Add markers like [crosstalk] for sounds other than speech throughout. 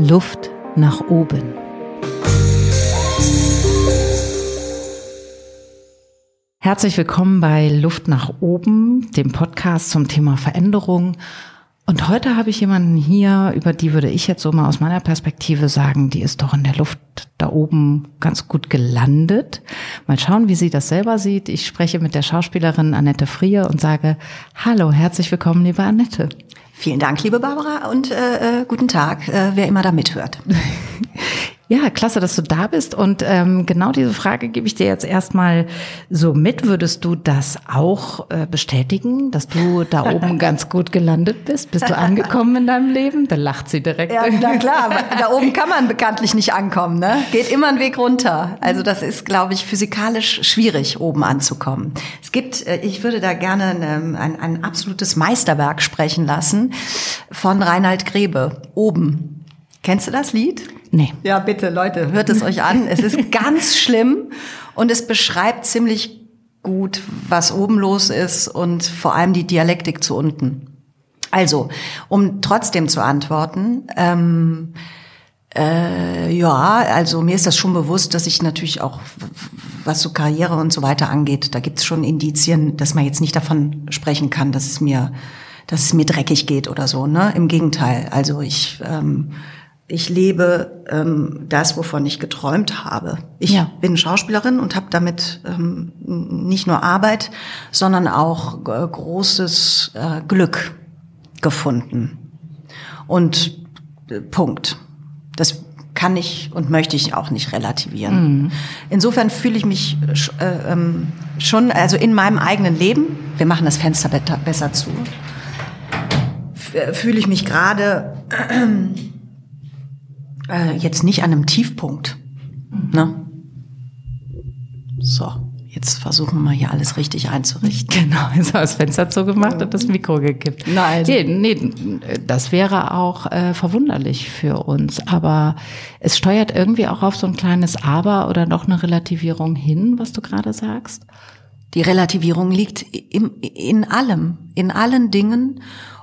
Luft nach oben. Herzlich willkommen bei Luft nach oben, dem Podcast zum Thema Veränderung. Und heute habe ich jemanden hier, über die würde ich jetzt so mal aus meiner Perspektive sagen, die ist doch in der Luft da oben ganz gut gelandet. Mal schauen, wie sie das selber sieht. Ich spreche mit der Schauspielerin Annette Frier und sage, hallo, herzlich willkommen, liebe Annette. Vielen Dank, liebe Barbara, und äh, äh, guten Tag, äh, wer immer da mithört. [laughs] Ja, klasse, dass du da bist. Und ähm, genau diese Frage gebe ich dir jetzt erstmal so mit. Würdest du das auch äh, bestätigen, dass du da [laughs] oben ganz gut gelandet bist? Bist du angekommen in deinem Leben? Da lacht sie direkt. Ja, na klar, da oben kann man bekanntlich nicht ankommen. Ne? Geht immer ein Weg runter. Also das ist, glaube ich, physikalisch schwierig, oben anzukommen. Es gibt, äh, ich würde da gerne ein, ein, ein absolutes Meisterwerk sprechen lassen von Reinhard Grebe, Oben. Kennst du das Lied? Nee. Ja, bitte, Leute, hört es euch an. Es ist ganz [laughs] schlimm und es beschreibt ziemlich gut, was oben los ist und vor allem die Dialektik zu unten. Also, um trotzdem zu antworten, ähm, äh, ja, also mir ist das schon bewusst, dass ich natürlich auch, was so Karriere und so weiter angeht, da gibt's schon Indizien, dass man jetzt nicht davon sprechen kann, dass es mir, dass es mir dreckig geht oder so. Ne? Im Gegenteil. Also ich ähm, ich lebe ähm, das, wovon ich geträumt habe. Ich ja. bin Schauspielerin und habe damit ähm, nicht nur Arbeit, sondern auch äh, großes äh, Glück gefunden. Und äh, Punkt. Das kann ich und möchte ich auch nicht relativieren. Mhm. Insofern fühle ich mich äh, ähm, schon, also in meinem eigenen Leben, wir machen das Fenster besser zu, fühle ich mich gerade äh, jetzt nicht an einem Tiefpunkt. Ne? So, jetzt versuchen wir mal hier alles richtig einzurichten. Genau, [laughs] jetzt haben das Fenster zugemacht und das Mikro gekippt. Nein. Nee, nee, das wäre auch äh, verwunderlich für uns. Aber es steuert irgendwie auch auf so ein kleines Aber oder doch eine Relativierung hin, was du gerade sagst. Die Relativierung liegt im, in allem, in allen Dingen.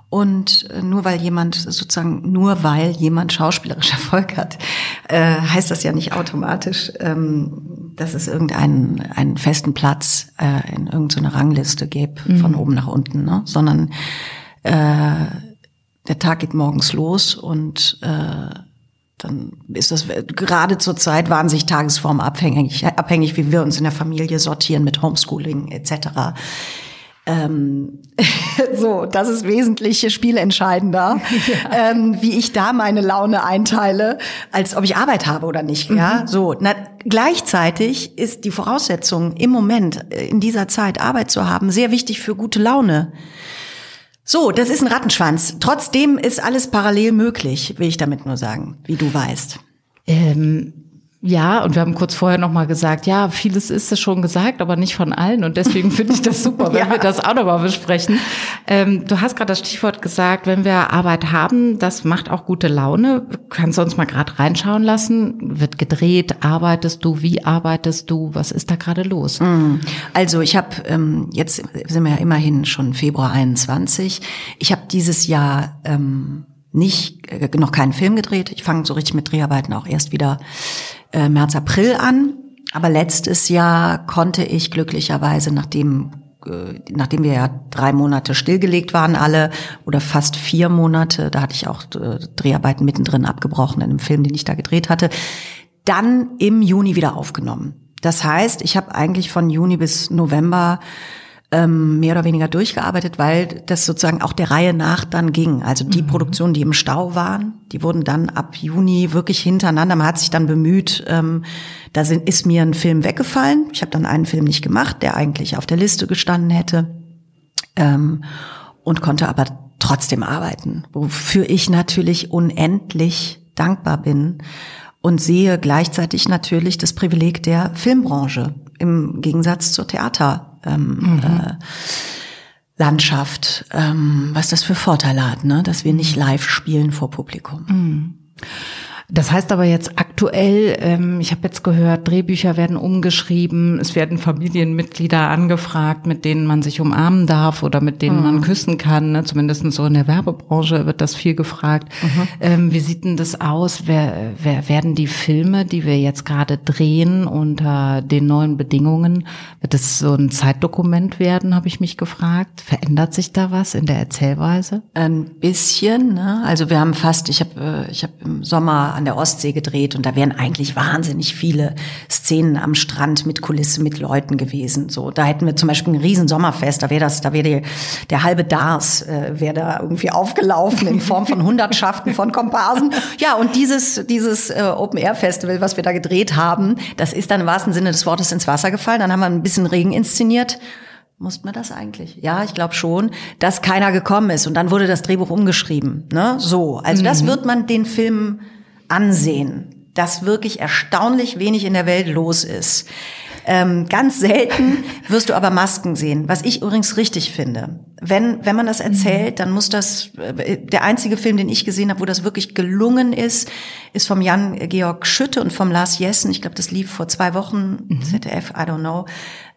Und äh, nur weil jemand sozusagen, nur weil jemand schauspielerisch [laughs] Erfolg hat, äh, heißt das ja nicht automatisch, ähm, dass es irgendeinen einen festen Platz äh, in irgendeiner Rangliste gibt, mhm. von oben nach unten, ne? sondern äh, der Tag geht morgens los und äh, dann ist das gerade zur Zeit wahnsinnig tagesformabhängig, abhängig, wie wir uns in der Familie sortieren mit Homeschooling etc. Ähm, [laughs] so, das ist wesentlich spielentscheidender, [laughs] ja. ähm, wie ich da meine Laune einteile, als ob ich Arbeit habe oder nicht. Mhm. Ja, so. Na, gleichzeitig ist die Voraussetzung im Moment äh, in dieser Zeit Arbeit zu haben sehr wichtig für gute Laune. So, das ist ein Rattenschwanz. Trotzdem ist alles parallel möglich, will ich damit nur sagen, wie du weißt. Ähm ja, und wir haben kurz vorher noch mal gesagt, ja, vieles ist es schon gesagt, aber nicht von allen. Und deswegen finde ich das super, wenn [laughs] ja. wir das auch noch mal besprechen. Ähm, du hast gerade das Stichwort gesagt, wenn wir Arbeit haben, das macht auch gute Laune. Kannst du uns mal gerade reinschauen lassen? Wird gedreht? Arbeitest du? Wie arbeitest du? Was ist da gerade los? Mm. Also ich habe ähm, jetzt sind wir ja immerhin schon Februar 21. Ich habe dieses Jahr ähm, nicht äh, noch keinen Film gedreht. Ich fange so richtig mit Dreharbeiten auch erst wieder äh, März, April an. Aber letztes Jahr konnte ich glücklicherweise, nachdem äh, nachdem wir ja drei Monate stillgelegt waren alle oder fast vier Monate, da hatte ich auch äh, Dreharbeiten mittendrin abgebrochen in einem Film, den ich da gedreht hatte, dann im Juni wieder aufgenommen. Das heißt, ich habe eigentlich von Juni bis November ähm, mehr oder weniger durchgearbeitet, weil das sozusagen auch der Reihe nach dann ging. Also die mhm. Produktionen, die im Stau waren, die wurden dann ab Juni wirklich hintereinander. Man hat sich dann bemüht, ähm, da sind, ist mir ein Film weggefallen. Ich habe dann einen Film nicht gemacht, der eigentlich auf der Liste gestanden hätte ähm, und konnte aber trotzdem arbeiten, wofür ich natürlich unendlich dankbar bin und sehe gleichzeitig natürlich das Privileg der Filmbranche im Gegensatz zur Theater ähm, mhm. äh, Landschaft, ähm, was das für Vorteile hat, ne? dass wir nicht live spielen vor Publikum. Mhm. Das heißt aber jetzt aktuell, ähm, ich habe jetzt gehört, Drehbücher werden umgeschrieben, es werden Familienmitglieder angefragt, mit denen man sich umarmen darf oder mit denen mhm. man küssen kann. Ne? Zumindest so in der Werbebranche wird das viel gefragt. Mhm. Ähm, wie sieht denn das aus? Wer, wer werden die Filme, die wir jetzt gerade drehen unter den neuen Bedingungen, wird das so ein Zeitdokument werden, habe ich mich gefragt. Verändert sich da was in der Erzählweise? Ein bisschen. Ne? Also wir haben fast, ich habe äh, ich hab im Sommer an der Ostsee gedreht und da wären eigentlich wahnsinnig viele Szenen am Strand mit Kulisse, mit Leuten gewesen. So, da hätten wir zum Beispiel ein riesen Sommerfest, da wäre das, da wäre der halbe Dars äh, wäre da irgendwie aufgelaufen in Form von Hundertschaften von Komparsen. Ja, und dieses dieses äh, Open Air Festival, was wir da gedreht haben, das ist dann im wahrsten Sinne des Wortes ins Wasser gefallen. Dann haben wir ein bisschen Regen inszeniert. Mussten wir das eigentlich? Ja, ich glaube schon, dass keiner gekommen ist und dann wurde das Drehbuch umgeschrieben. Ne? So, also mhm. das wird man den Film ansehen, dass wirklich erstaunlich wenig in der Welt los ist. Ähm, ganz selten [laughs] wirst du aber Masken sehen, was ich übrigens richtig finde. Wenn, wenn man das erzählt, dann muss das, äh, der einzige Film, den ich gesehen habe, wo das wirklich gelungen ist, ist vom Jan-Georg Schütte und vom Lars Jessen. Ich glaube, das lief vor zwei Wochen, mhm. ZDF, I don't know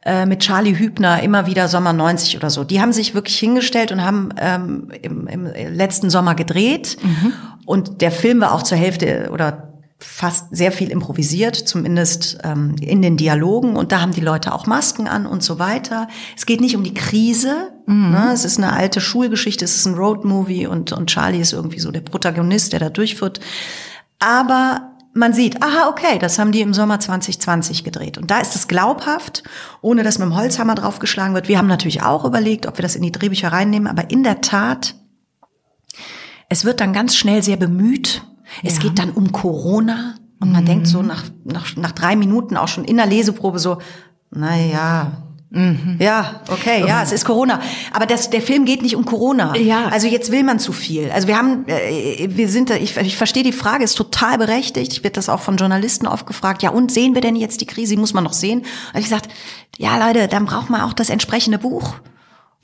äh, mit Charlie Hübner immer wieder Sommer 90 oder so. Die haben sich wirklich hingestellt und haben ähm, im, im letzten Sommer gedreht. Mhm. Und der Film war auch zur Hälfte oder fast sehr viel improvisiert, zumindest ähm, in den Dialogen. Und da haben die Leute auch Masken an und so weiter. Es geht nicht um die Krise. Mhm. Ne? Es ist eine alte Schulgeschichte, es ist ein Roadmovie und, und Charlie ist irgendwie so der Protagonist, der da durchführt. Aber man sieht, aha, okay, das haben die im Sommer 2020 gedreht. Und da ist es glaubhaft, ohne dass mit dem Holzhammer draufgeschlagen wird. Wir haben natürlich auch überlegt, ob wir das in die Drehbücher reinnehmen, aber in der Tat es wird dann ganz schnell sehr bemüht. Es ja. geht dann um Corona. Und man mhm. denkt so nach, nach, nach drei Minuten auch schon in der Leseprobe so, na ja, Mhm. Ja, okay, ja, es ist Corona. Aber das, der Film geht nicht um Corona. Ja. Also jetzt will man zu viel. Also wir haben, äh, wir sind da, ich, ich verstehe die Frage, ist total berechtigt. Ich werde das auch von Journalisten oft gefragt. Ja, und sehen wir denn jetzt die Krise? Die muss man noch sehen. Und ich gesagt, ja, Leute, dann braucht man auch das entsprechende Buch.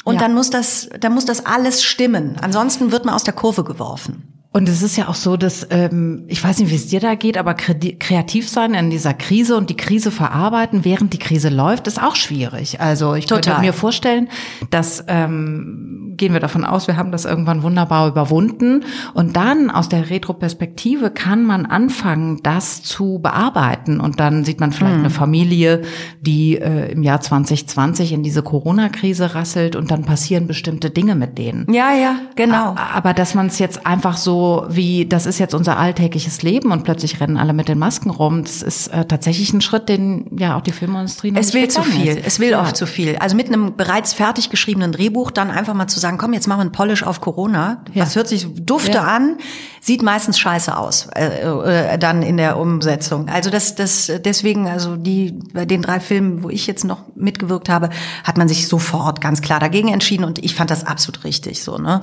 Und ja. dann muss das, dann muss das alles stimmen. Ansonsten wird man aus der Kurve geworfen. Und es ist ja auch so, dass ähm, ich weiß nicht, wie es dir da geht, aber kreativ sein in dieser Krise und die Krise verarbeiten, während die Krise läuft, ist auch schwierig. Also ich Total. könnte mir vorstellen, dass ähm, gehen wir davon aus, wir haben das irgendwann wunderbar überwunden und dann aus der Retroperspektive kann man anfangen, das zu bearbeiten und dann sieht man vielleicht mhm. eine Familie, die äh, im Jahr 2020 in diese Corona-Krise rasselt und dann passieren bestimmte Dinge mit denen. Ja, ja, genau. Aber dass man es jetzt einfach so wie, das ist jetzt unser alltägliches Leben und plötzlich rennen alle mit den Masken rum. Das ist äh, tatsächlich ein Schritt, den ja auch die Filmindustrie noch Es will zu viel. Ist. Es will ja. oft zu viel. Also mit einem bereits fertig geschriebenen Drehbuch dann einfach mal zu sagen, komm, jetzt machen wir ein Polish auf Corona. Ja. Das hört sich dufte ja. an, sieht meistens scheiße aus, äh, äh, dann in der Umsetzung. Also das, das, deswegen, also die, bei den drei Filmen, wo ich jetzt noch mitgewirkt habe, hat man sich sofort ganz klar dagegen entschieden und ich fand das absolut richtig so, ne.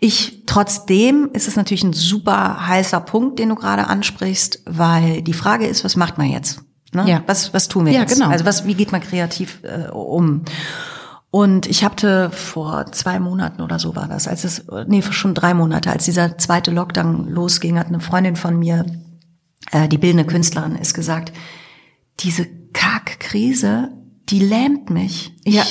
Ich, trotzdem ist es natürlich ein super heißer Punkt, den du gerade ansprichst, weil die Frage ist, was macht man jetzt? Ne? Ja. Was, was tun wir ja, jetzt? Genau. Also was, wie geht man kreativ äh, um? Und ich hatte vor zwei Monaten oder so war das, als es, nee, schon drei Monate, als dieser zweite Lockdown losging, hat eine Freundin von mir, äh, die bildende Künstlerin, ist gesagt, diese Kackkrise, die lähmt mich. Ich, ja.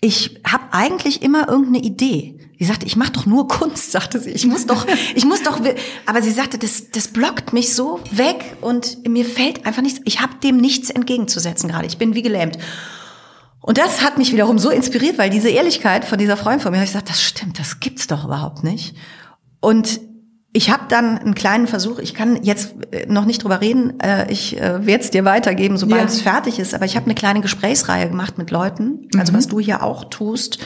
ich habe eigentlich immer irgendeine Idee. Sie sagte, ich mache doch nur Kunst, sagte sie. Ich muss doch, ich muss doch. Aber sie sagte, das, das blockt mich so weg und mir fällt einfach nichts. Ich habe dem nichts entgegenzusetzen gerade. Ich bin wie gelähmt. Und das hat mich wiederum so inspiriert, weil diese Ehrlichkeit von dieser Freundin von mir, ich gesagt, das stimmt, das gibt's doch überhaupt nicht. Und ich habe dann einen kleinen Versuch, ich kann jetzt äh, noch nicht drüber reden, äh, ich äh, werde es dir weitergeben, sobald ja. es fertig ist, aber ich habe eine kleine Gesprächsreihe gemacht mit Leuten, also mhm. was du hier auch tust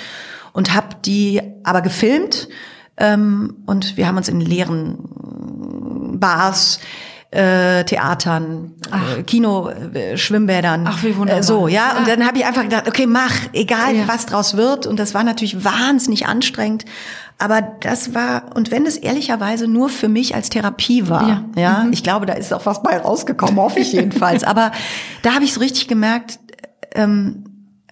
und habe die aber gefilmt ähm, und wir haben uns in leeren Bars äh, Theatern, äh, Kino, äh, Schwimmbädern. Ach, wie wunderbar. Äh, so, ja. Und dann habe ich einfach gedacht, okay, mach, egal ja. was draus wird. Und das war natürlich wahnsinnig anstrengend. Aber das war, und wenn es ehrlicherweise nur für mich als Therapie war, ja, ja mhm. ich glaube, da ist auch was bei rausgekommen, hoffe ich jedenfalls. [laughs] Aber da habe ich so richtig gemerkt, ähm,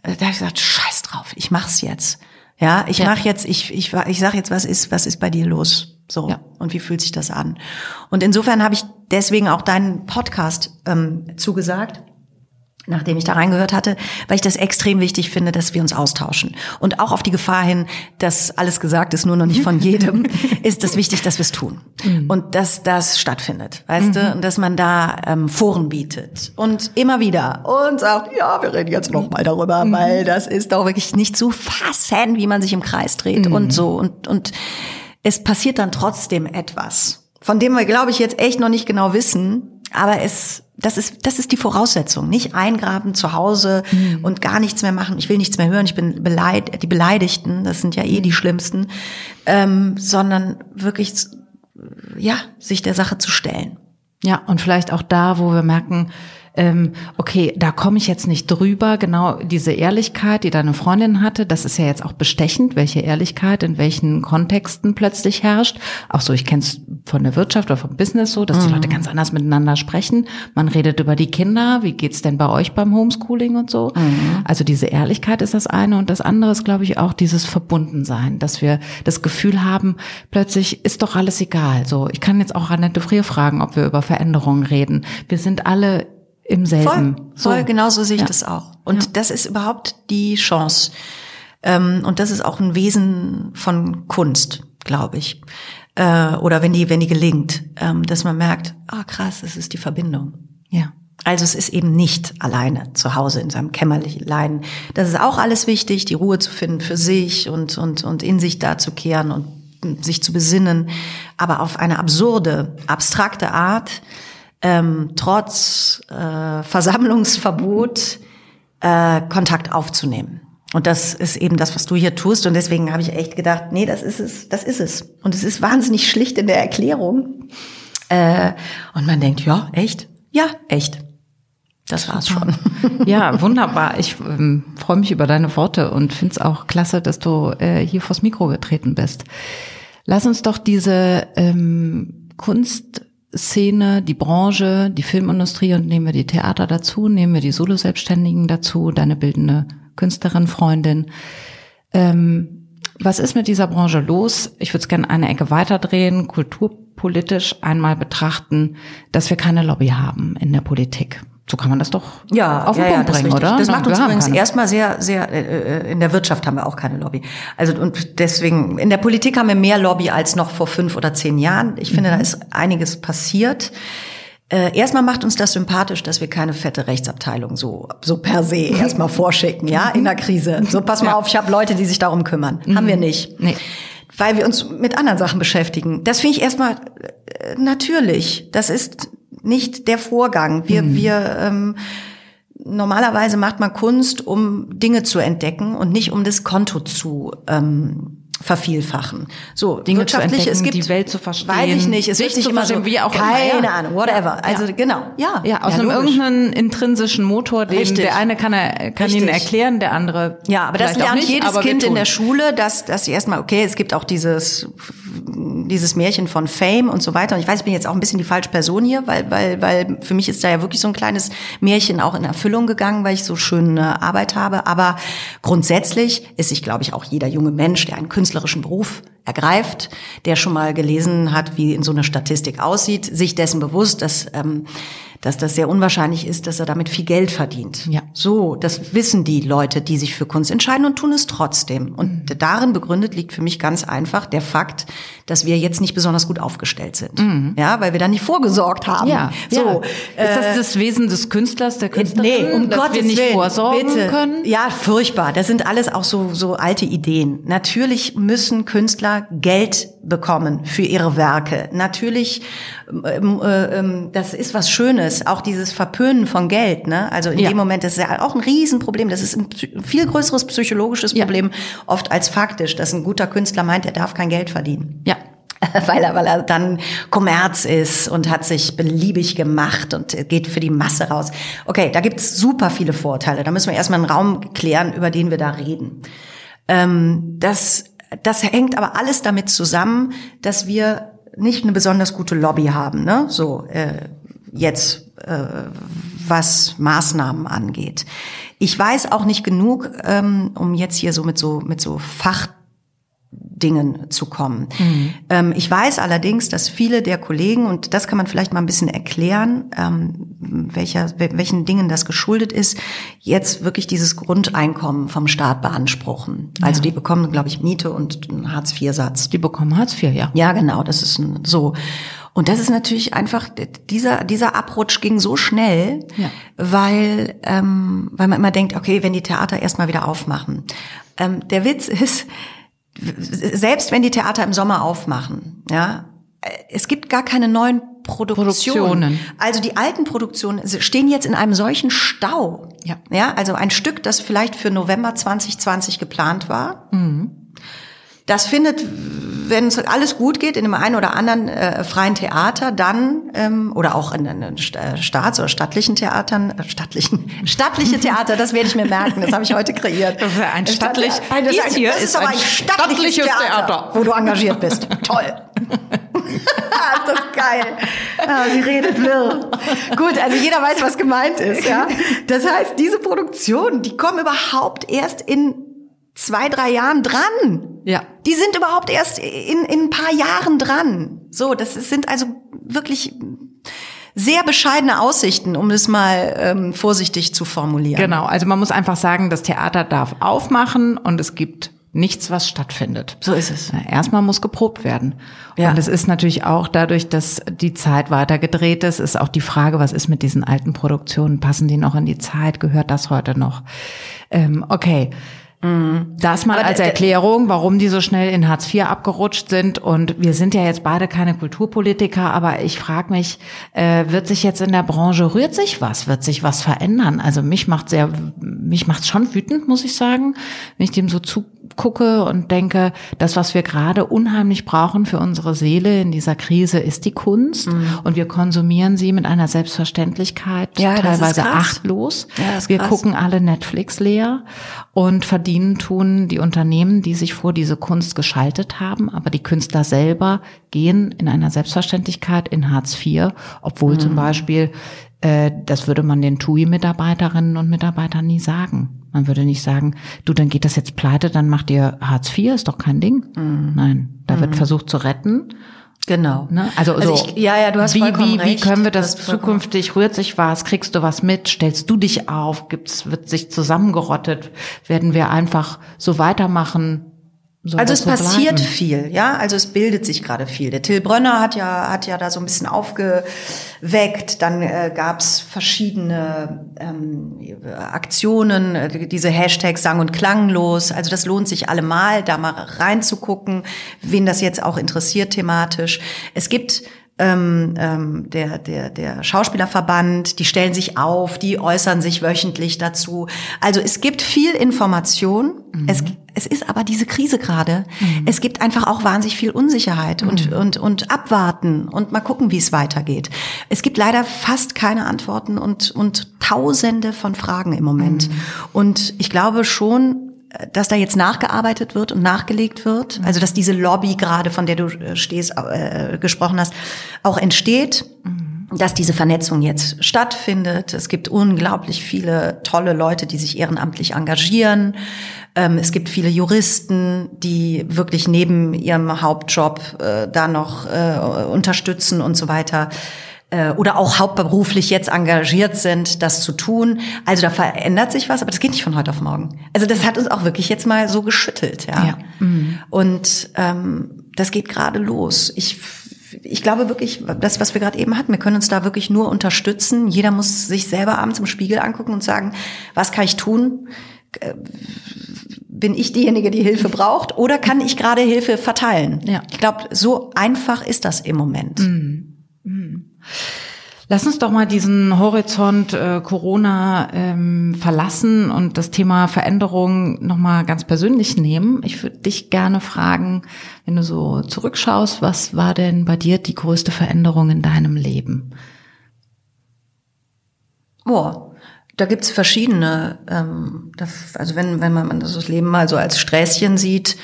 da habe ich gesagt, scheiß drauf, ich mach's jetzt. Ja, ich ja. mache jetzt, ich, ich, ich sage jetzt, was ist, was ist bei dir los? So. Ja. Und wie fühlt sich das an? Und insofern habe ich deswegen auch deinen Podcast ähm, zugesagt nachdem ich da reingehört hatte, weil ich das extrem wichtig finde, dass wir uns austauschen. Und auch auf die Gefahr hin, dass alles gesagt ist, nur noch nicht von [laughs] jedem, ist es wichtig, dass wir es tun. Mhm. Und dass das stattfindet, weißt mhm. du? Und dass man da ähm, Foren bietet. Und immer wieder. Und sagt, ja, wir reden jetzt noch mal darüber, mhm. weil das ist doch wirklich nicht zu fassen, wie man sich im Kreis dreht und mhm. so. Und, und es passiert dann trotzdem etwas, von dem wir, glaube ich, jetzt echt noch nicht genau wissen, aber es das ist, das ist die Voraussetzung. Nicht eingraben zu Hause mhm. und gar nichts mehr machen. Ich will nichts mehr hören. Ich bin beleid, die Beleidigten, das sind ja eh die Schlimmsten, ähm, sondern wirklich, ja, sich der Sache zu stellen. Ja, und vielleicht auch da, wo wir merken, ähm, okay, da komme ich jetzt nicht drüber. Genau diese Ehrlichkeit, die deine Freundin hatte, das ist ja jetzt auch bestechend, welche Ehrlichkeit in welchen Kontexten plötzlich herrscht. Auch so, ich kenne es von der Wirtschaft oder vom Business so, dass mhm. die Leute ganz anders miteinander sprechen. Man redet über die Kinder, wie geht's denn bei euch beim Homeschooling und so. Mhm. Also diese Ehrlichkeit ist das eine und das andere ist, glaube ich, auch dieses Verbundensein, dass wir das Gefühl haben, plötzlich ist doch alles egal. So, ich kann jetzt auch Annette Frier fragen, ob wir über Veränderungen reden. Wir sind alle im selben. Voll, voll so. genau so sehe ich ja. das auch. Und ja. das ist überhaupt die Chance. Ähm, und das ist auch ein Wesen von Kunst, glaube ich. Äh, oder wenn die, wenn die gelingt, ähm, dass man merkt, ah oh, krass, es ist die Verbindung. Ja. Also es ist eben nicht alleine zu Hause in seinem Kämmerlein. Das ist auch alles wichtig, die Ruhe zu finden für sich und, und, und in sich da zu kehren und sich zu besinnen. Aber auf eine absurde, abstrakte Art, ähm, trotz äh, Versammlungsverbot äh, Kontakt aufzunehmen. Und das ist eben das, was du hier tust. Und deswegen habe ich echt gedacht, nee, das ist es, das ist es. Und es ist wahnsinnig schlicht in der Erklärung. Äh, und man denkt, ja, echt? Ja, echt. Das war's schon. [laughs] Ja, wunderbar. Ich ähm, freue mich über deine Worte und finde es auch klasse, dass du äh, hier vors Mikro getreten bist. Lass uns doch diese ähm, Kunst Szene, die Branche, die Filmindustrie und nehmen wir die Theater dazu, nehmen wir die Solo-Selbstständigen dazu, deine bildende Künstlerin, Freundin. Ähm, was ist mit dieser Branche los? Ich würde es gerne eine Ecke weiterdrehen, kulturpolitisch einmal betrachten, dass wir keine Lobby haben in der Politik. So kann man das doch ja, auf den ja, Punkt ja, bringen, oder? Das macht uns übrigens erstmal sehr, sehr, äh, äh, in der Wirtschaft haben wir auch keine Lobby. Also und deswegen, in der Politik haben wir mehr Lobby als noch vor fünf oder zehn Jahren. Ich finde, mhm. da ist einiges passiert. Äh, erstmal macht uns das sympathisch, dass wir keine fette Rechtsabteilung so so per se [laughs] erstmal vorschicken, ja, in der Krise. So pass mal ja. auf, ich habe Leute, die sich darum kümmern. Mhm. Haben wir nicht. Nee. Weil wir uns mit anderen Sachen beschäftigen. Das finde ich erstmal äh, natürlich. Das ist nicht der Vorgang. Wir, mhm. wir ähm, normalerweise macht man Kunst, um Dinge zu entdecken und nicht um das Konto zu ähm, vervielfachen. So, Dinge wirtschaftlich, es gibt die Welt zu verstehen. Weiß ich nicht, es wird nicht immer so, wie auch keine immer, ja. Ahnung, whatever. Ja. Also genau, ja. Ja, aus ja, einem logisch. irgendeinen intrinsischen Motor, den Richtig. der eine kann er kann Richtig. ihn erklären, der andere Ja, aber das lernt nicht, jedes Kind in der Schule, dass dass sie erstmal okay, es gibt auch dieses dieses Märchen von Fame und so weiter. Und ich weiß, ich bin jetzt auch ein bisschen die falsche Person hier, weil weil weil für mich ist da ja wirklich so ein kleines Märchen auch in Erfüllung gegangen, weil ich so schöne Arbeit habe, aber grundsätzlich ist sich glaube ich auch jeder junge Mensch, der einen Künstler künstlerischen Beruf ergreift, der schon mal gelesen hat, wie in so einer Statistik aussieht, sich dessen bewusst, dass ähm, dass das sehr unwahrscheinlich ist, dass er damit viel Geld verdient. Ja. So, das wissen die Leute, die sich für Kunst entscheiden und tun es trotzdem. Und mhm. darin begründet liegt für mich ganz einfach der Fakt, dass wir jetzt nicht besonders gut aufgestellt sind. Mhm. Ja, weil wir da nicht vorgesorgt haben. Ja. So, ja. ist das äh, das Wesen des Künstlers, der Künstlerin? Nee, um dass Gottes wir nicht Willen, vorsorgen bitte. können? Ja, furchtbar. Das sind alles auch so, so alte Ideen. Natürlich müssen Künstler Geld bekommen für ihre Werke. Natürlich, äh, das ist was Schönes, auch dieses Verpönen von Geld. Ne? Also in ja. dem Moment, das ist ja auch ein Riesenproblem. Das ist ein viel größeres psychologisches Problem, ja. oft als faktisch, dass ein guter Künstler meint, er darf kein Geld verdienen. Ja. [laughs] weil er, weil er dann Kommerz ist und hat sich beliebig gemacht und geht für die Masse raus. Okay, da gibt's super viele Vorteile. Da müssen wir erstmal einen Raum klären, über den wir da reden. Ähm, das das hängt aber alles damit zusammen, dass wir nicht eine besonders gute Lobby haben, ne? So äh, jetzt äh, was Maßnahmen angeht. Ich weiß auch nicht genug, ähm, um jetzt hier so mit so mit so Fach Dingen zu kommen. Mhm. Ähm, ich weiß allerdings, dass viele der Kollegen, und das kann man vielleicht mal ein bisschen erklären, ähm, welcher, welchen Dingen das geschuldet ist, jetzt wirklich dieses Grundeinkommen vom Staat beanspruchen. Ja. Also die bekommen, glaube ich, Miete und einen Hartz-IV-Satz. Die bekommen Hartz IV, ja. Ja, genau, das ist so. Und das ist natürlich einfach, dieser, dieser Abrutsch ging so schnell, ja. weil, ähm, weil man immer denkt, okay, wenn die Theater erstmal wieder aufmachen. Ähm, der Witz ist, selbst wenn die Theater im Sommer aufmachen, ja, es gibt gar keine neuen Produktionen. Produktionen. Also die alten Produktionen stehen jetzt in einem solchen Stau. Ja. ja, also ein Stück, das vielleicht für November 2020 geplant war. Mhm. Das findet, wenn es alles gut geht, in dem einen oder anderen äh, freien Theater dann ähm, oder auch in, in Staats- oder staatlichen Theatern, äh, staatlichen, [laughs] staatliche Theater, das werde ich mir merken, das habe ich heute kreiert. Das ist ein stattlich, ein, das, ist, hier das ist, aber ein stattliches, stattliches Theater, Theater, wo du engagiert bist. [laughs] Toll. ist das geil. Ah, sie redet wirr. Gut, also jeder weiß, was gemeint ist. Ja? Das heißt, diese Produktionen, die kommen überhaupt erst in zwei, drei Jahren dran. Ja. Die sind überhaupt erst in, in ein paar Jahren dran. So, das sind also wirklich sehr bescheidene Aussichten, um es mal ähm, vorsichtig zu formulieren. Genau, also man muss einfach sagen, das Theater darf aufmachen und es gibt nichts, was stattfindet. So ist es. Erstmal muss geprobt werden. Ja. Und es ist natürlich auch dadurch, dass die Zeit weiter gedreht ist, ist auch die Frage, was ist mit diesen alten Produktionen? Passen die noch in die Zeit? Gehört das heute noch? Ähm, okay. Das mal als Erklärung, warum die so schnell in Hartz IV abgerutscht sind. Und wir sind ja jetzt beide keine Kulturpolitiker, aber ich frage mich, äh, wird sich jetzt in der Branche, rührt sich was? Wird sich was verändern? Also mich macht sehr, mich macht schon wütend, muss ich sagen, wenn ich dem so zugucke und denke, das, was wir gerade unheimlich brauchen für unsere Seele in dieser Krise, ist die Kunst. Mhm. Und wir konsumieren sie mit einer Selbstverständlichkeit, ja, teilweise achtlos. Ja, wir krass. gucken alle Netflix leer und verdienen tun die Unternehmen, die sich vor diese Kunst geschaltet haben. Aber die Künstler selber gehen in einer Selbstverständlichkeit in Hartz IV, obwohl mhm. zum Beispiel, äh, das würde man den TUI-Mitarbeiterinnen und Mitarbeitern nie sagen. Man würde nicht sagen, du, dann geht das jetzt pleite, dann macht ihr Hartz IV, ist doch kein Ding. Mhm. Nein, da wird mhm. versucht zu retten. Genau. Ne? Also, also so, ich, ja, ja, du hast wie, wie, recht. wie können wir das zukünftig? Rührt sich was? Kriegst du was mit? Stellst du dich auf? Gibt's, wird sich zusammengerottet? Werden wir einfach so weitermachen? Also es so passiert bleiben? viel, ja. Also es bildet sich gerade viel. Der Till Brönner hat ja hat ja da so ein bisschen aufgeweckt. Dann äh, gab es verschiedene ähm, Aktionen, äh, diese Hashtags sang und klanglos. Also das lohnt sich allemal, da mal reinzugucken, wen das jetzt auch interessiert thematisch. Es gibt ähm, ähm, der, der, der Schauspielerverband, die stellen sich auf, die äußern sich wöchentlich dazu. Also es gibt viel Information. Mhm. Es, es ist aber diese Krise gerade. Mhm. Es gibt einfach auch wahnsinnig viel Unsicherheit mhm. und, und, und abwarten und mal gucken, wie es weitergeht. Es gibt leider fast keine Antworten und, und tausende von Fragen im Moment. Mhm. Und ich glaube schon, dass da jetzt nachgearbeitet wird und nachgelegt wird, also dass diese Lobby gerade, von der du äh, stehst, äh, gesprochen hast, auch entsteht, mhm. dass diese Vernetzung jetzt stattfindet. Es gibt unglaublich viele tolle Leute, die sich ehrenamtlich engagieren. Ähm, es gibt viele Juristen, die wirklich neben ihrem Hauptjob äh, da noch äh, unterstützen und so weiter. Äh, oder auch hauptberuflich jetzt engagiert sind, das zu tun. Also da verändert sich was, aber das geht nicht von heute auf morgen. Also das hat uns auch wirklich jetzt mal so geschüttelt, ja. ja. Mhm. Und ähm, das geht gerade los. Ich ich glaube wirklich, das, was wir gerade eben hatten, wir können uns da wirklich nur unterstützen. Jeder muss sich selber abends im Spiegel angucken und sagen, was kann ich tun? Äh, bin ich diejenige, die Hilfe braucht, oder kann ich gerade Hilfe verteilen? Ja. Ich glaube, so einfach ist das im Moment. Mhm. Mhm. Lass uns doch mal diesen Horizont äh, Corona ähm, verlassen und das Thema Veränderung noch mal ganz persönlich nehmen. Ich würde dich gerne fragen, wenn du so zurückschaust, was war denn bei dir die größte Veränderung in deinem Leben? Boah, da gibt's verschiedene. Ähm, also wenn, wenn man das Leben mal so als Sträßchen sieht,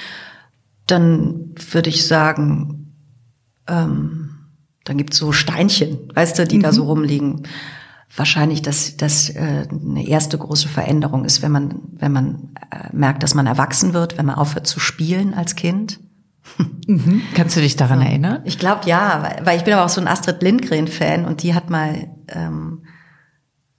dann würde ich sagen, ähm, dann gibt's so Steinchen, weißt du, die mhm. da so rumliegen. wahrscheinlich, dass das äh, eine erste große Veränderung ist, wenn man wenn man äh, merkt, dass man erwachsen wird, wenn man aufhört zu spielen als Kind. [laughs] Mhm. Kannst du dich daran so. erinnern? Ich glaube ja, weil, weil ich bin aber auch so ein Astrid Lindgren-Fan und die hat mal, ähm,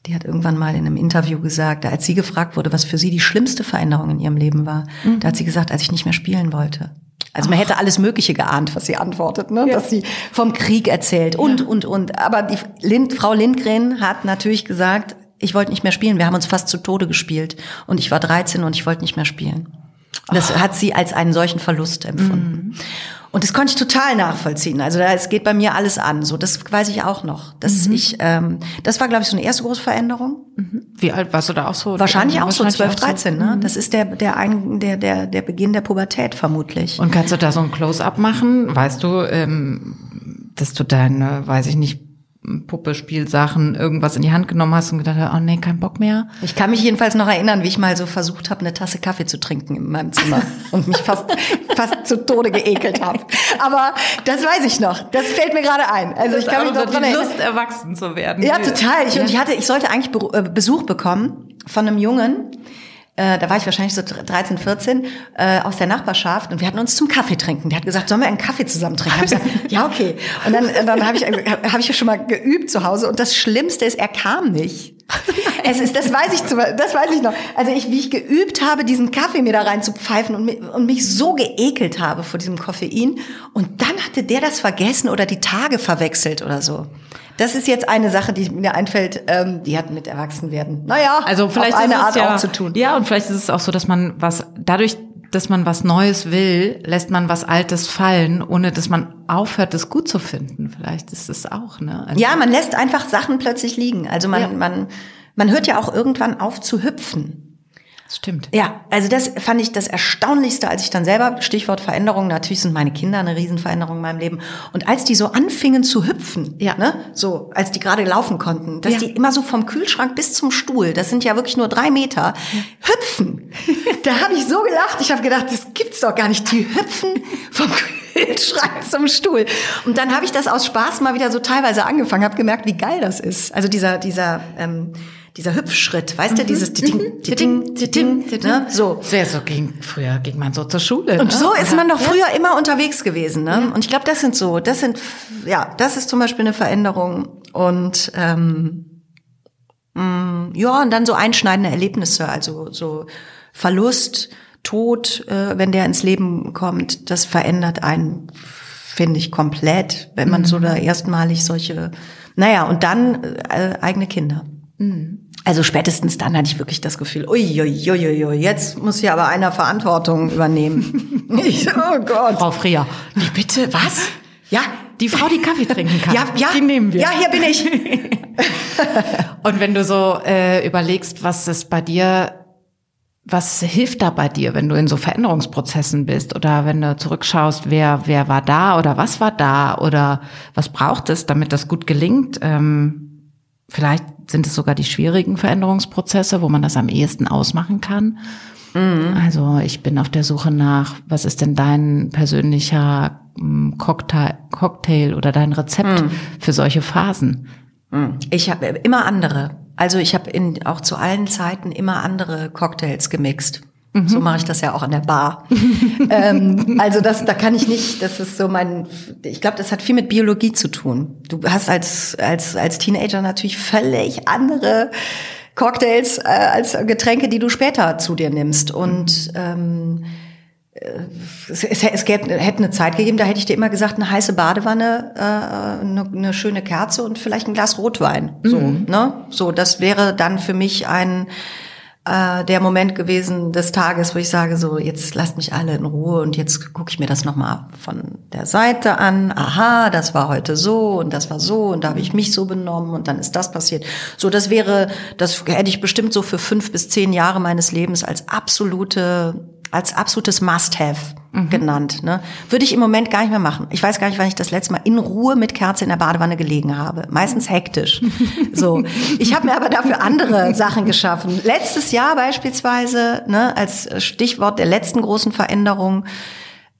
die hat irgendwann mal in einem Interview gesagt, als sie gefragt wurde, was für sie die schlimmste Veränderung in ihrem Leben war, mhm. da hat sie gesagt, als ich nicht mehr spielen wollte. Also man hätte alles Mögliche geahnt, was sie antwortet, ne? Ja. dass sie vom Krieg erzählt und, ja. und, und. Aber die Lind, Frau Lindgren hat natürlich gesagt, ich wollte nicht mehr spielen. Wir haben uns fast zu Tode gespielt. Und ich war 13 und ich wollte nicht mehr spielen. Das oh. hat sie als einen solchen Verlust empfunden. Mhm. Und das konnte ich total nachvollziehen. Also es geht bei mir alles an. So, das weiß ich auch noch. Dass mhm. ich, ähm, das war, glaube ich, so eine erste große Veränderung. Mhm. Wie alt warst du da auch so? Wahrscheinlich auch so 12, 13. Ne? Mhm. Das ist der, der, ein, der, der, der Beginn der Pubertät vermutlich. Und kannst du da so ein Close-up machen? Weißt du, ähm, dass du deine, weiß ich nicht, Puppespielsachen irgendwas in die Hand genommen hast und gedacht, oh nee, kein Bock mehr? Ich kann mich jedenfalls noch erinnern, wie ich mal so versucht habe, eine Tasse Kaffee zu trinken in meinem Zimmer [laughs] und mich fast fast zu Tode geekelt habe. Aber das weiß ich noch. Das fällt mir gerade ein. Also ich kann mich noch dran erinnern. Lust, erwachsen zu werden. Ja, total. Ich. Und ich hatte, ich sollte eigentlich äh, Besuch bekommen von einem Jungen, äh, da war ich wahrscheinlich so 13, 14, äh, aus der Nachbarschaft und wir hatten uns zum Kaffee trinken. Der hat gesagt, sollen wir einen Kaffee zusammen trinken? Ich gesagt, ja, okay. Und dann, dann habe ich, hab ich schon mal geübt zu Hause und das Schlimmste ist, er kam nicht. [laughs] Es ist, das weiß ich, zu, das weiß ich noch. Also ich, wie ich geübt habe, diesen Kaffee mir da rein zu pfeifen und, mich, und mich so geekelt habe vor diesem Koffein. Und dann hatte der das vergessen oder die Tage verwechselt oder so. Das ist jetzt eine Sache, die mir einfällt, ähm, die hat mit Erwachsenwerden. Naja, also vielleicht auf eine Art ja, auch zu tun. Ja, und vielleicht ist es auch so, dass man was dadurch, dass man was Neues will, lässt man was Altes fallen, ohne dass man aufhört, es gut zu finden. Vielleicht ist es auch, ne? Also ja, man lässt einfach Sachen plötzlich liegen. Also man, ja. man, man hört ja auch irgendwann auf zu hüpfen. Das stimmt. Ja, also das fand ich das Erstaunlichste, als ich dann selber, Stichwort Veränderung, natürlich sind meine Kinder eine Riesenveränderung in meinem Leben. Und als die so anfingen zu hüpfen, ja. ne, so, als die gerade laufen konnten, dass ja. die immer so vom Kühlschrank bis zum Stuhl, das sind ja wirklich nur drei Meter, ja. hüpfen. [laughs] da habe ich so gelacht, ich habe gedacht, das gibt's doch gar nicht. Die hüpfen vom Kühlschrank zum Stuhl. Und dann habe ich das aus Spaß mal wieder so teilweise angefangen, habe gemerkt, wie geil das ist. Also dieser, dieser, ähm, dieser Hüpfschritt, weißt du, mhm. dieses Titing, Titing, Titing, ne? so. Sehr so ging, früher ging man so zur Schule. Und ne? so ist man doch früher immer unterwegs gewesen, ne? Ja. Und ich glaube, das sind so, das sind, ja, das ist zum Beispiel eine Veränderung und, ähm, mh, mm, ja, und dann so einschneidende Erlebnisse, also so Verlust, Tod, äh, wenn der ins Leben kommt, das verändert einen, finde ich, komplett, wenn man mhm. so da erstmalig solche, naja, und dann äh, eigene Kinder. Mhm. Also spätestens dann hatte ich wirklich das Gefühl, uiuiuiui, jetzt muss hier aber einer Verantwortung übernehmen. [laughs] ich, oh Gott. Frau Freer. Wie bitte? Was? Ja. Die Frau, die Kaffee trinken kann. Ja, ja. Die nehmen wir. Ja, hier bin ich. [laughs] Und wenn du so äh, überlegst, was es bei dir, was hilft da bei dir, wenn du in so Veränderungsprozessen bist oder wenn du zurückschaust, wer, wer war da oder was war da oder was braucht es, damit das gut gelingt? Ähm, vielleicht sind es sogar die schwierigen Veränderungsprozesse, wo man das am ehesten ausmachen kann. Mhm. Also ich bin auf der Suche nach, was ist denn dein persönlicher hm, Cocktail, Cocktail oder dein Rezept mhm. für solche Phasen? Mhm. Ich habe immer andere. Also ich habe in auch zu allen Zeiten immer andere Cocktails gemixt. Mhm. So mache ich das ja auch an der Bar. [laughs] ähm, also das, da kann ich nicht, das ist so mein, ich glaube, das hat viel mit Biologie zu tun. Du hast als, als, als Teenager natürlich völlig andere Cocktails äh, als Getränke, die du später zu dir nimmst. Und ähm, äh, es, es, es gäbe, hätte eine Zeit gegeben, da hätte ich dir immer gesagt, eine heiße Badewanne, äh, eine, eine schöne Kerze und vielleicht ein Glas Rotwein. So, mhm. ne? So, das wäre dann für mich ein äh, der Moment gewesen des Tages, wo ich sage, so jetzt lasst mich alle in Ruhe und jetzt gucke ich mir das nochmal von der Seite an. Aha, das war heute so und das war so und da habe ich mich so benommen und dann ist das passiert. So, das wäre, das hätte ich bestimmt so für fünf bis zehn Jahre meines Lebens als absolute als absolutes Must-Have mhm. genannt. Ne? Würde ich im Moment gar nicht mehr machen. Ich weiß gar nicht, wann ich das letzte Mal in Ruhe mit Kerze in der Badewanne gelegen habe. Meistens hektisch. so. Ich habe mir aber dafür andere [laughs] Sachen geschaffen. Letztes Jahr beispielsweise, ne, als Stichwort der letzten großen Veränderung,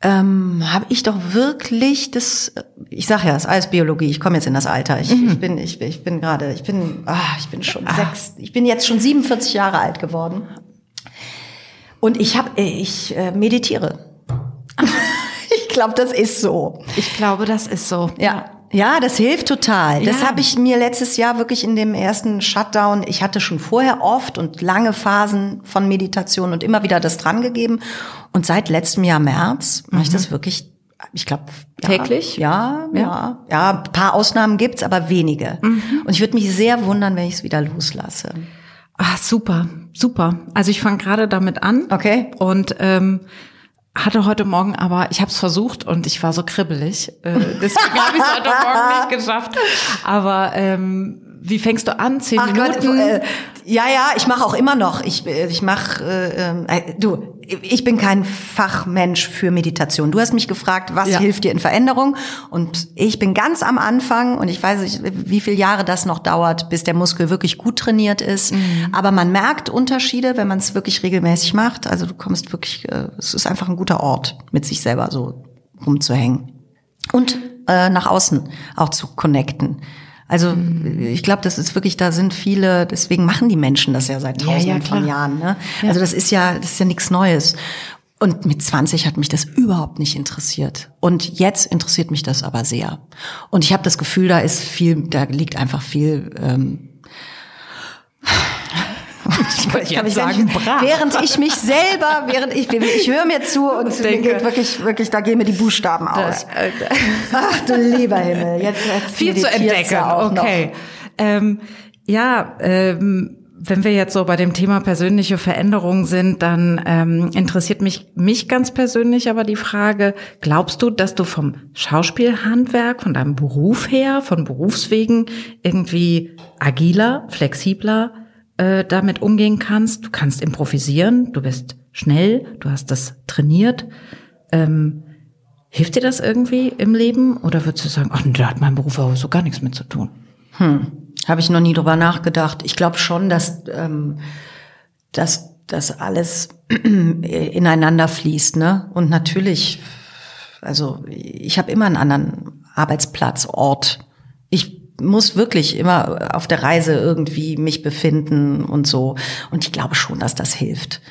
ähm, habe ich doch wirklich das, ich sag ja, es ist alles Biologie. Ich komme jetzt in das Alter. Ich, mhm. ich bin, ich, ich bin gerade, ich bin, ah, ich bin schon ah. sechs, ich bin jetzt schon 47 Jahre alt geworden. Und ich habe, ich äh, meditiere. [laughs] ich glaube, das ist so. Ich glaube, das ist so. Ja. Ja, das hilft total. Ja. Das habe ich mir letztes Jahr wirklich in dem ersten Shutdown, ich hatte schon vorher oft und lange Phasen von Meditation und immer wieder das dran gegeben. Und seit letztem Jahr März mache ich das mhm. wirklich, ich glaube, ja, täglich? Ja, ja, ja. Ja, ein paar Ausnahmen gibt's, aber wenige. Mhm. Und ich würde mich sehr wundern, wenn ich es wieder loslasse. Ah, super, super. Also ich fange gerade damit an. Okay. Und ähm, hatte heute Morgen aber, ich habe es versucht und ich war so kribbelig. Äh, deswegen habe ich es heute Morgen nicht [laughs] geschafft. Aber ähm, wie fängst du an? Zehn Ach Minuten? Gott, äh, ja, ja, ich mache auch immer noch. Ich, äh, ich mache, äh, äh, du, ich bin kein Fachmensch für Meditation. Du hast mich gefragt, was ja. hilft dir in Veränderung? Und ich bin ganz am Anfang und ich weiß nicht, wie viele Jahre das noch dauert, bis der Muskel wirklich gut trainiert ist. Mhm. Aber man merkt Unterschiede, wenn man es wirklich regelmäßig macht. Also du kommst wirklich, äh, es ist einfach ein guter Ort, mit sich selber so rumzuhängen. Und äh, nach außen auch zu connecten. Also mhm. ich glaube, das ist wirklich, da sind viele, deswegen machen die Menschen das ja seit tausenden ja, ja, von Jahren. Ne? Ja. Also das ist ja, das ist ja nichts Neues. Und mit 20 hat mich das überhaupt nicht interessiert. Und jetzt interessiert mich das aber sehr. Und ich habe das Gefühl, da ist viel, da liegt einfach viel ähm, ich wollte jetzt sagen, brav. Während ich mich selber, während ich, ich höre mir zu und denke, geht wirklich, wirklich, da gehen mir die Buchstaben aus. Äh, Ach du lieber Himmel, jetzt, [laughs] jetzt viel zu entdecken. okay. Ähm, ja, ähm, wenn wir jetzt so bei dem Thema persönliche Veränderungen sind, dann ähm, interessiert mich mich ganz persönlich aber die Frage: Glaubst du, dass du vom Schauspielhandwerk, von deinem Beruf her, von Berufswegen irgendwie agiler, flexibler äh, damit umgehen kannst. Du kannst improvisieren, du bist schnell, du hast das trainiert. Ähm, hilft dir das irgendwie im Leben oder würdest du sagen, ach, da hat mein Beruf aber so gar nichts mit zu tun? Hm, habe ich noch nie drüber nachgedacht. Ich glaube schon, dass, ähm, dass das alles [clears throat] ineinander fließt, ne? Und natürlich, also ich habe immer einen anderen Arbeitsplatz, Ort. Muss wirklich immer auf der Reise irgendwie mich befinden und so. Und ich glaube schon, dass das hilft.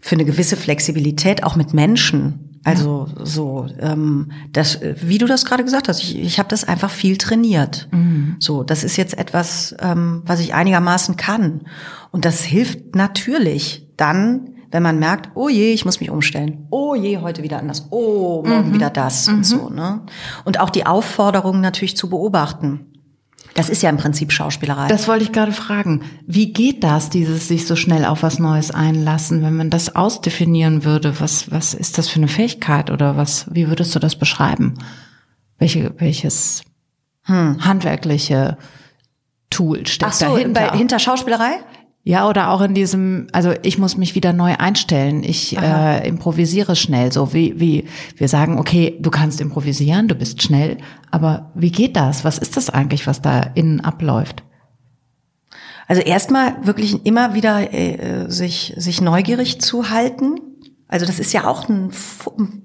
Für eine gewisse Flexibilität auch mit Menschen. Also so, ähm, das, wie du das gerade gesagt hast, ich, ich habe das einfach viel trainiert. Mhm. So, das ist jetzt etwas, ähm, was ich einigermaßen kann. Und das hilft natürlich dann, wenn man merkt, oh je, ich muss mich umstellen. Oh je, heute wieder anders. Oh, morgen mhm. wieder das mhm. und so. Ne? Und auch die Aufforderung natürlich zu beobachten. Das ist ja im Prinzip Schauspielerei. Das wollte ich gerade fragen. Wie geht das, dieses sich so schnell auf was Neues einlassen, wenn man das ausdefinieren würde? Was, was ist das für eine Fähigkeit oder was, wie würdest du das beschreiben? Welche, welches hm. handwerkliche Tool steckt Ach so, dahinter? Bei, hinter Schauspielerei? Ja, oder auch in diesem, also ich muss mich wieder neu einstellen. Ich äh, improvisiere schnell. So wie, wie wir sagen, okay, du kannst improvisieren, du bist schnell, aber wie geht das? Was ist das eigentlich, was da innen abläuft? Also erstmal wirklich immer wieder äh, sich, sich neugierig zu halten also das ist ja auch ein,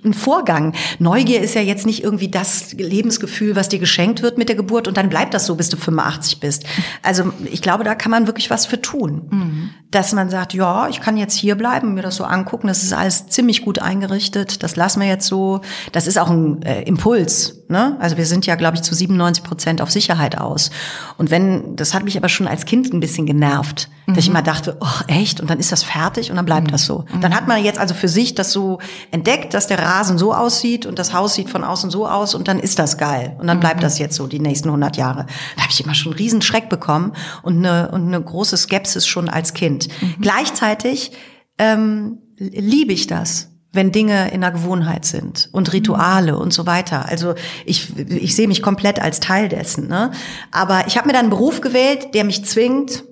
ein, Vorgang. Neugier ist ja jetzt nicht irgendwie das Lebensgefühl, was dir geschenkt wird mit der Geburt und dann bleibt das so, bis du 85 bist. Also ich glaube, da kann man wirklich was für tun. Mhm. Dass man sagt, ja, ich kann jetzt hier bleiben, mir das so angucken, das ist alles ziemlich gut eingerichtet, das lassen wir jetzt so. Das ist auch ein äh, Impuls. Ne? Also wir sind ja, glaube ich, zu 97 Prozent auf Sicherheit aus. Und wenn, das hat mich aber schon als Kind ein bisschen genervt, mhm. dass ich mhm. immer dachte, oh, echt? Und dann ist das fertig und dann bleibt mhm. das so. Dann hat man jetzt also für sich das so entdeckt, dass der Rasen so aussieht und das Haus sieht von außen so aus und dann ist das geil. Und dann bleibt mhm. das jetzt so die nächsten 100 Jahre. Da habe ich immer schon einen riesen Schreck bekommen und eine, und eine große Skepsis schon als Kind. Mhm. Gleichzeitig ähm, liebe ich das wenn Dinge in der Gewohnheit sind und Rituale und so weiter. Also ich, ich sehe mich komplett als Teil dessen. Ne? Aber ich habe mir dann einen Beruf gewählt, der mich zwingt,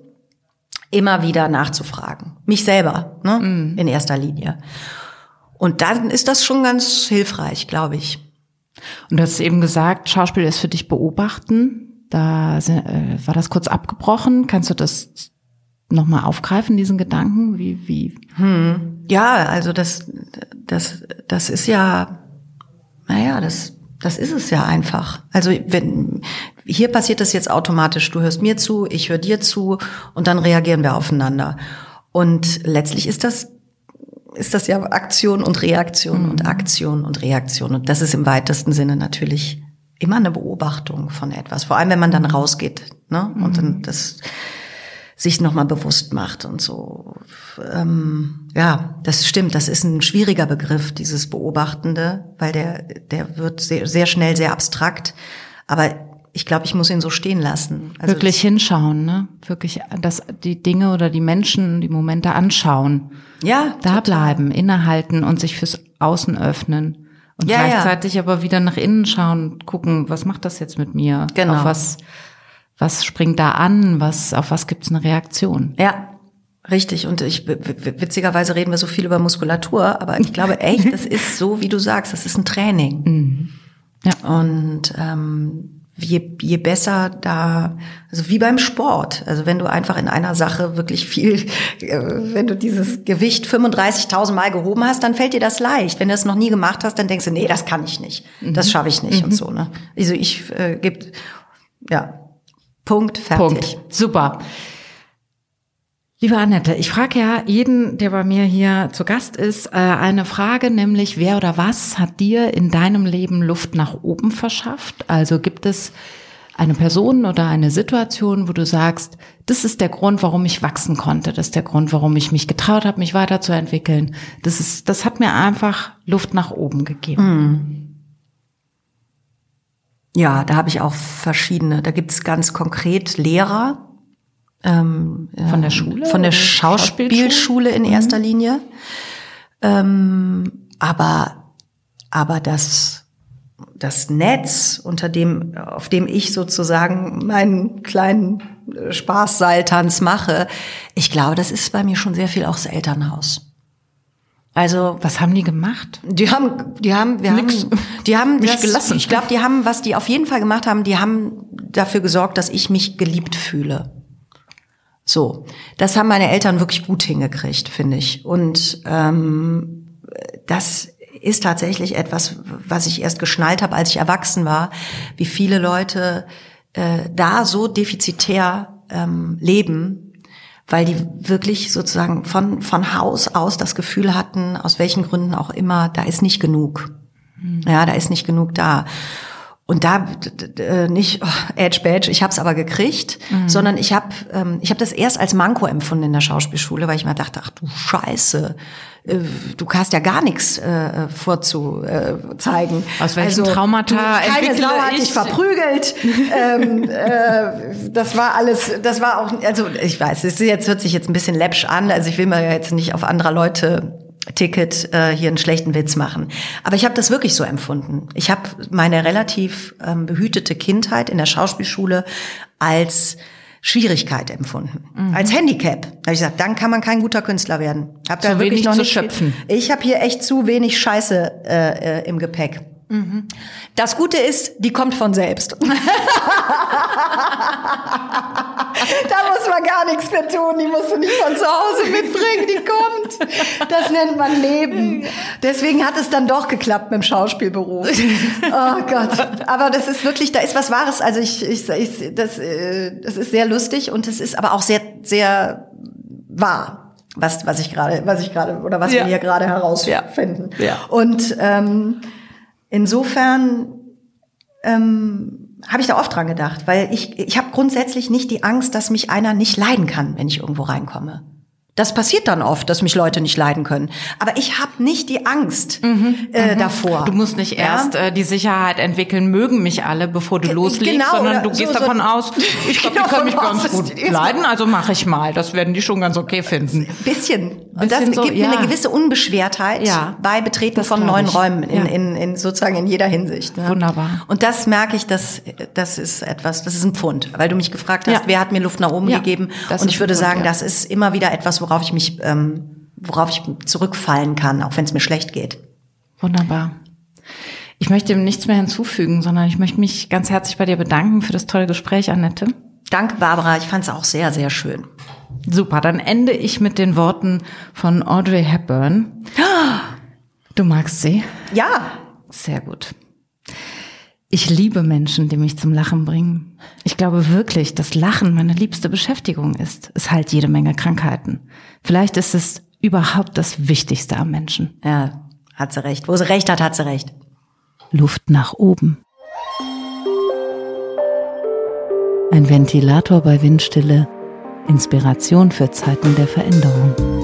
immer wieder nachzufragen. Mich selber, ne? Mm. in erster Linie. Und dann ist das schon ganz hilfreich, glaube ich. Und du hast eben gesagt, Schauspiel ist für dich beobachten. Da äh, war das kurz abgebrochen. Kannst du das nochmal aufgreifen, diesen Gedanken? Wie, wie? Hm. Ja, also das, das, das ist ja, naja, das, Das ist es ja einfach. Also wenn hier passiert das jetzt automatisch. Du hörst mir zu, ich höre dir zu und dann reagieren wir aufeinander. Und letztlich ist das ist das ja Aktion und Reaktion mhm. und Aktion und Reaktion. Und das ist im weitesten Sinne natürlich immer eine Beobachtung von etwas. Vor allem, wenn man dann rausgeht ne? und dann mhm. das sich nochmal bewusst macht und so. Ähm, ja, das stimmt. Das ist ein schwieriger Begriff, dieses Beobachtende, weil der, der wird sehr, sehr schnell sehr abstrakt. Aber ich glaube, ich muss ihn so stehen lassen. Also Wirklich hinschauen, ne? Wirklich das, die Dinge oder die Menschen, die Momente anschauen. Ja. Da total. bleiben, innehalten und sich fürs Außen öffnen. Und ja, gleichzeitig ja. aber wieder nach innen schauen gucken, was macht das jetzt mit mir? Genau. Auf was, was springt da an? Was, auf was gibt's eine Reaktion? Ja, Richtig, und ich witzigerweise reden wir so viel über Muskulatur, aber ich glaube [laughs] echt, das ist so, wie du sagst, das ist ein Training. Mhm. Ja. Und ähm, je, je besser da, also wie beim Sport, also wenn du einfach in einer Sache wirklich viel, äh, wenn du dieses Gewicht 35.000 Mal gehoben hast, dann fällt dir das leicht. Wenn du das noch nie gemacht hast, dann denkst du, nee, das kann ich nicht, das mhm. schaffe ich nicht mhm. und so. Ne? Also ich äh, gibt, ja, Punkt, fertig. Punkt. Super. Liebe Annette, ich frage ja jeden, der bei mir hier zu Gast ist, äh, eine Frage, nämlich wer oder was hat dir in deinem Leben Luft nach oben verschafft? Also gibt es eine Person oder eine Situation, wo du sagst, das ist der Grund, warum ich wachsen konnte, das ist der Grund, warum ich mich getraut habe, mich weiterzuentwickeln. Das ist, das hat mir einfach Luft nach oben gegeben. Mm. Ja, da habe ich auch verschiedene. Da gibt's ganz konkret Lehrer. Ähm, von der Schule? Von der Schauspielschule in erster mhm. Linie. Ähm, aber, aber das, das Netz, unter dem, auf dem ich sozusagen meinen kleinen Spaßseiltanz mache, ich glaube, das ist bei mir schon sehr viel auch das Elternhaus. Also was haben die gemacht? Die haben, die haben, wir Nix. haben, die haben mich das, gelassen. Ich glaube, die haben, was die auf jeden Fall gemacht haben, die haben dafür gesorgt, dass ich mich geliebt fühle. So, das haben meine Eltern wirklich gut hingekriegt, finde ich. Und ähm, das ist tatsächlich etwas, was ich erst geschnallt habe, als ich erwachsen war, wie viele Leute äh, da so defizitär ähm, leben, weil die wirklich sozusagen von, von Haus aus das Gefühl hatten, aus welchen Gründen auch immer, da ist nicht genug. Mhm. Ja, da ist nicht genug da. Und da äh, nicht oh, Edge Badge, ich habe es aber gekriegt, mhm. sondern ich habe ähm, ich habe das erst als Manko empfunden in der Schauspielschule, weil ich mir dachte, ach du Scheiße, äh, du hast ja gar nichts äh, vorzuzeigen. Aus welchem also, Traumata Keine Sau hat dich verprügelt. ähm, äh, das war alles, das war auch, also ich weiß, es jetzt hört sich jetzt ein bisschen läppsch an, also ich will mir jetzt nicht auf anderer Leute Ticket äh, hier einen schlechten Witz machen. Aber ich habe das wirklich so empfunden. Ich habe meine relativ ähm, behütete Kindheit in der Schauspielschule als Schwierigkeit empfunden, mhm. als Handicap. Da habe ich gesagt, dann kann man kein guter Künstler werden. Hab da wirklich noch nicht schöpfen. Ich habe hier echt zu wenig Scheiße äh, äh, im Gepäck. Mhm. Das Gute ist, die kommt von selbst. [laughs] da muss man gar nichts mehr tun, die musst du nicht von zu Hause mitbringen, die kommt. Das nennt man Leben. Deswegen hat es dann doch geklappt mit dem Schauspielberuf. Oh Gott. Aber das ist wirklich, da ist was Wahres. Also ich, ich, ich das, äh, das ist sehr lustig und es ist aber auch sehr, sehr wahr was, was ich gerade, was ich gerade, oder was ja. wir hier gerade herausfinden. Ja. ja. Und ähm, Insofern ähm, habe ich da oft dran gedacht, weil ich, ich habe grundsätzlich nicht die Angst, dass mich einer nicht leiden kann, wenn ich irgendwo reinkomme. Das passiert dann oft, dass mich Leute nicht leiden können. Aber ich habe nicht die Angst mhm, äh, mhm. davor. Du musst nicht erst äh, die Sicherheit entwickeln, mögen mich alle, bevor du loslegst, genau, sondern du gehst so, davon aus, [laughs] ich glaube, die können mich ganz gut leiden, also mache ich mal. Das werden die schon ganz okay finden. Bisschen. Und das so, gibt ja. mir eine gewisse Unbeschwertheit ja. bei Betreten das von neuen ich. Räumen in, ja. in, in, sozusagen in jeder Hinsicht. Ja. Wunderbar. Und das merke ich, dass das ist etwas, das ist ein Pfund, weil du mich gefragt hast, wer hat mir Luft nach oben gegeben? Und ich würde Pfund, sagen, das ist immer wieder etwas, worauf ich mich, ähm, worauf ich zurückfallen kann, auch wenn es mir schlecht geht. Wunderbar. Ich möchte dem nichts mehr hinzufügen, sondern ich möchte mich ganz herzlich bei dir bedanken für das tolle Gespräch, Annette. Danke, Barbara. Ich fand es auch sehr, sehr schön. Super, dann ende ich mit den Worten von Audrey Hepburn. Du magst sie? Ja. Sehr gut. Ich liebe Menschen, die mich zum Lachen bringen. Ich glaube wirklich, dass Lachen meine liebste Beschäftigung ist. Es heilt jede Menge Krankheiten. Vielleicht ist es überhaupt das Wichtigste am Menschen. Ja, hat sie recht. Wo sie recht hat, hat sie recht. Luft nach oben. Ein Ventilator bei Windstille. Inspiration für Zeiten der Veränderung.